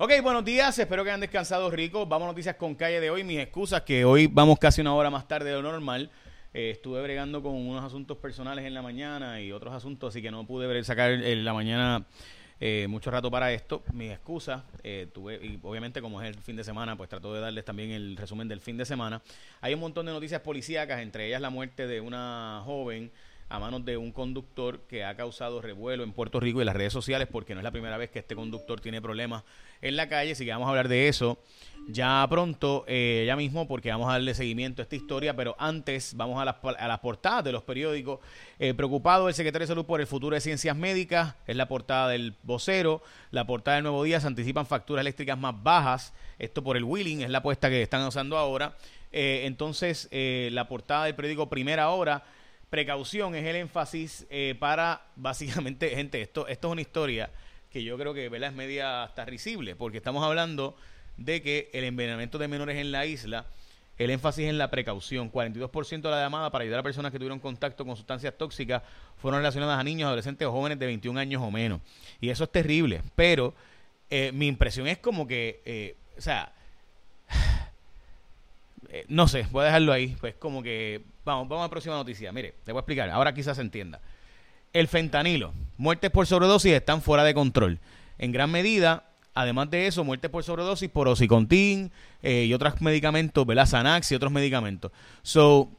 Ok, buenos días, espero que hayan descansado rico. Vamos a noticias con calle de hoy. Mis excusas, que hoy vamos casi una hora más tarde de lo normal. Eh, estuve bregando con unos asuntos personales en la mañana y otros asuntos, así que no pude sacar en la mañana eh, mucho rato para esto. Mis excusas, eh, tuve, y obviamente como es el fin de semana, pues trato de darles también el resumen del fin de semana. Hay un montón de noticias policíacas, entre ellas la muerte de una joven a manos de un conductor que ha causado revuelo en Puerto Rico y las redes sociales porque no es la primera vez que este conductor tiene problemas en la calle, así que vamos a hablar de eso ya pronto, eh, ya mismo, porque vamos a darle seguimiento a esta historia, pero antes vamos a las, a las portadas de los periódicos. Eh, preocupado el secretario de Salud por el futuro de ciencias médicas, es la portada del vocero, la portada del Nuevo Día, se anticipan facturas eléctricas más bajas, esto por el wheeling, es la apuesta que están usando ahora. Eh, entonces, la portada del periódico Primera Hora, precaución es el énfasis para, básicamente, gente, esto, esto es una historia que yo creo que es media hasta risible, porque estamos hablando de que el envenenamiento de menores en la isla, el énfasis en la precaución, 42% de la llamada para ayudar a personas que tuvieron contacto con sustancias tóxicas fueron relacionadas a niños, adolescentes o jóvenes de 21 años o menos. Y eso es terrible, pero eh, mi impresión es como que, eh, o sea, eh, no sé, voy a dejarlo ahí, pues como que, vamos, vamos a la próxima noticia. Mire, te voy a explicar, ahora quizás se entienda. El fentanilo, muertes por sobredosis están fuera de control. En gran medida, además de eso, muertes por sobredosis por ocicontin eh, y otros medicamentos, ¿verdad? Xanax y otros medicamentos. So,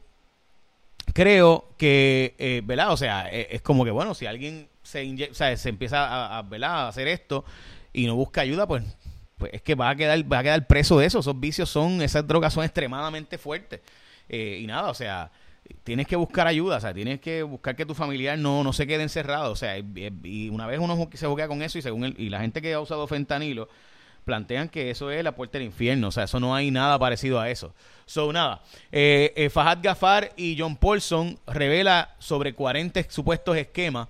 creo que, eh, ¿verdad? O sea, eh, es como que, bueno, si alguien se, o sea, se empieza a, ¿verdad? a hacer esto y no busca ayuda, pues, pues es que va a quedar, va a quedar preso de eso. Esos vicios son, esas drogas son extremadamente fuertes. y nada, o sea, tienes que buscar ayuda, o sea, tienes que buscar que tu familiar no, no se quede encerrado, o sea, y, una vez uno se juega con eso y según el, y la gente que ha usado fentanilo plantean que eso es la puerta del infierno, o sea, eso no hay nada parecido a eso. So, nada, eh, eh Fahad Gafar y John Paulson revela sobre 40 supuestos esquemas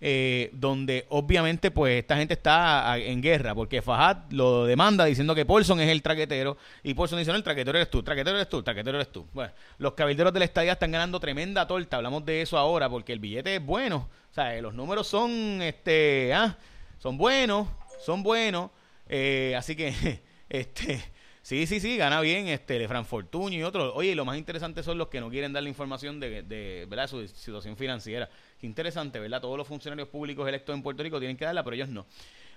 eh, donde obviamente pues esta gente está en guerra, porque Fajad lo demanda diciendo que Paulson es el traquetero, y Paulson dice, no, el traquetero eres tú, traquetero eres tú, traquetero eres tú. Bueno, los cabilderos de la estadía están ganando tremenda torta, hablamos de eso ahora, porque el billete es bueno, o sea, los números son, este, ah, son buenos, son buenos, eh, así que, este... Sí, sí, sí, gana bien este Fran Fortuño y otros. Oye, lo más interesante son los que no quieren dar la información de, de, ¿verdad? su situación financiera. Qué interesante, ¿verdad? Todos los funcionarios públicos electos en Puerto Rico tienen que darla, pero ellos no.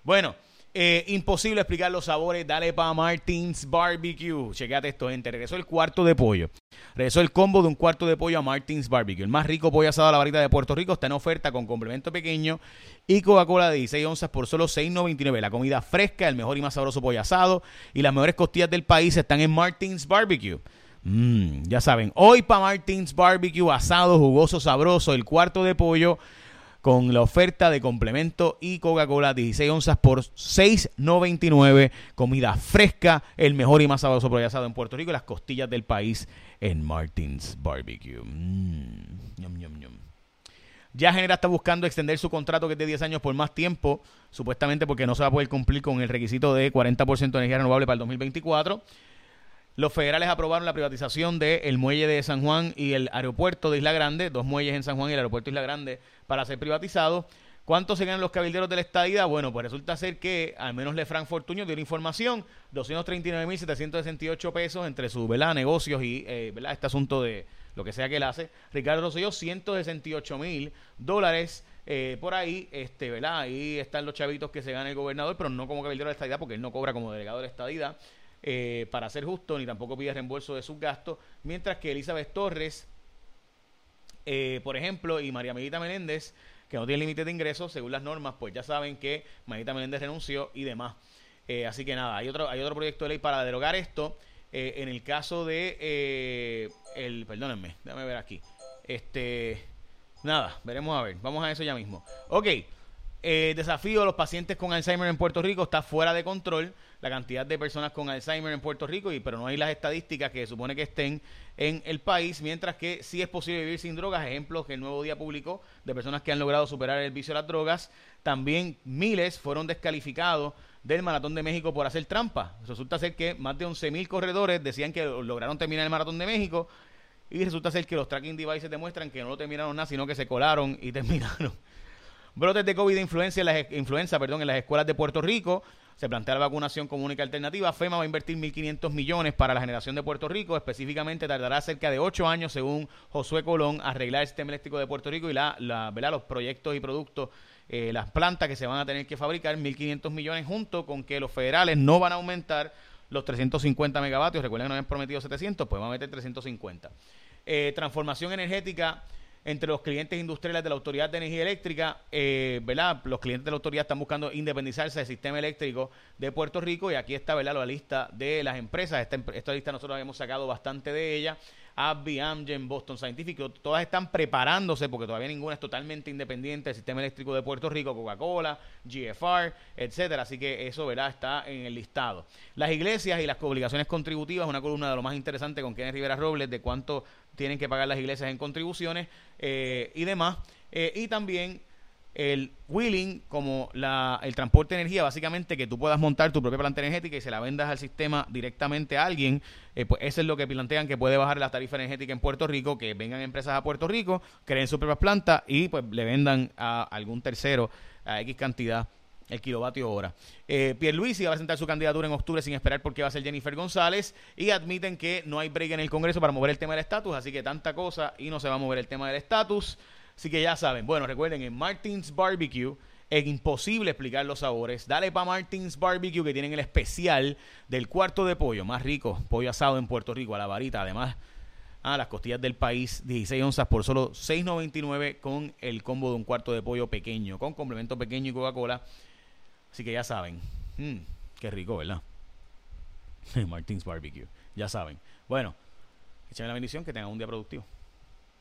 Bueno, eh, imposible explicar los sabores. Dale para Martins Barbecue. Chequate esto, gente. Regresó el cuarto de pollo. Regresó el combo de un cuarto de pollo a Martins Barbecue. El más rico pollo asado a la varita de Puerto Rico está en oferta con complemento pequeño y Coca-Cola de 16 onzas por solo $6.99. La comida fresca, el mejor y más sabroso pollo asado y las mejores costillas del país están en Martins Barbecue. Mm, ya saben, hoy para Martins Barbecue, asado, jugoso, sabroso, el cuarto de pollo con la oferta de complemento y Coca-Cola 16 onzas por 6.99. Comida fresca, el mejor y más sabroso pollo asado en Puerto Rico, las costillas del país en Martins Barbecue. Mm, ya Genera está buscando extender su contrato que es de 10 años por más tiempo, supuestamente porque no se va a poder cumplir con el requisito de 40% de energía renovable para el 2024. Los federales aprobaron la privatización del muelle de San Juan y el aeropuerto de Isla Grande, dos muelles en San Juan y el aeropuerto de Isla Grande para ser privatizados. ¿Cuánto se ganan los cabilderos de la estadía? Bueno, pues resulta ser que al menos Lefranc Fortuño dio la información, 239.768 pesos entre sus negocios y eh, este asunto de lo que sea que él hace. Ricardo Rosselló, 168 mil dólares eh, por ahí, este, ¿verdad? Ahí están los chavitos que se gana el gobernador, pero no como cabildero de la estadía porque él no cobra como delegado de la estadía. Eh, para ser justo, ni tampoco pide reembolso de sus gastos, mientras que Elizabeth Torres, eh, por ejemplo, y María Medita Menéndez, que no tiene límite de ingresos, según las normas, pues ya saben que María Menéndez renunció y demás. Eh, así que nada, hay otro, hay otro proyecto de ley para derogar esto. en el caso de el, perdónenme, déjame ver aquí. Este, nada, veremos a ver, vamos a eso ya mismo. Ok, desafío a los pacientes con Alzheimer en Puerto Rico está fuera de control la cantidad de personas con Alzheimer en Puerto Rico, y, pero no hay las estadísticas que supone que estén en el país, mientras que sí es posible vivir sin drogas. Ejemplos que el Nuevo Día publicó de personas que han logrado superar el vicio de las drogas. También miles fueron descalificados del Maratón de México por hacer trampa. Resulta ser que más de 11.000 corredores decían que lograron terminar el Maratón de México y resulta ser que los tracking devices demuestran que no lo terminaron nada, sino que se colaron y terminaron. Brotes de COVID de influencia en las, influenza, perdón, en las escuelas de Puerto Rico Se plantea la vacunación como única alternativa. FEMA va a invertir 1.500 millones para la generación de Puerto Rico. Específicamente tardará cerca de 8 años, según Josué Colón, arreglar el sistema eléctrico de Puerto Rico y la, la los proyectos y productos, eh, las plantas que se van a tener que fabricar. 1.500 millones junto con que los federales no van a aumentar los 350 megavatios. Recuerden que nos habían prometido 700, pues van a meter 350. Eh, transformación energética entre los clientes industriales de la Autoridad de Energía Eléctrica, eh, ¿verdad? Los clientes de la autoridad están buscando independizarse del sistema eléctrico de Puerto Rico y aquí está, ¿verdad? La lista de las empresas. Esta, esta lista nosotros habíamos sacado bastante de ella. AbbVie, Amgen, Boston Scientific, todas están preparándose porque todavía ninguna es totalmente independiente del sistema eléctrico de Puerto Rico, Coca-Cola, GFR, etcétera. Así que eso, ¿verdad? Está en el listado. Las iglesias y las obligaciones contributivas, una columna de lo más interesante con Kenneth Rivera Robles de cuánto tienen que pagar las iglesias en contribuciones eh, y demás. Eh, y también el wheeling como la, el transporte de energía, básicamente que tú puedas montar tu propia planta energética y se la vendas al sistema directamente a alguien, eh, pues eso es lo que plantean que puede bajar la tarifa energética en Puerto Rico, que vengan empresas a Puerto Rico, creen sus propias plantas y pues le vendan a algún tercero a X cantidad el kilovatio hora. Eh, Pierluisi va a presentar su candidatura en octubre sin esperar porque va a ser Jennifer González y admiten que no hay break en el Congreso para mover el tema del estatus, así que tanta cosa y no se va a mover el tema del estatus. Así que ya saben, bueno, recuerden, en Martins Barbecue es imposible explicar los sabores. Dale para Martins Barbecue que tienen el especial del cuarto de pollo, más rico, pollo asado en Puerto Rico, a la varita, además. a las costillas del país, 16 onzas por solo 6.99 con el combo de un cuarto de pollo pequeño, con complemento pequeño y Coca-Cola. Así que ya saben. Mm, qué rico, ¿verdad? Martins Barbecue. Ya saben. Bueno, échame la bendición, que tengan un día productivo.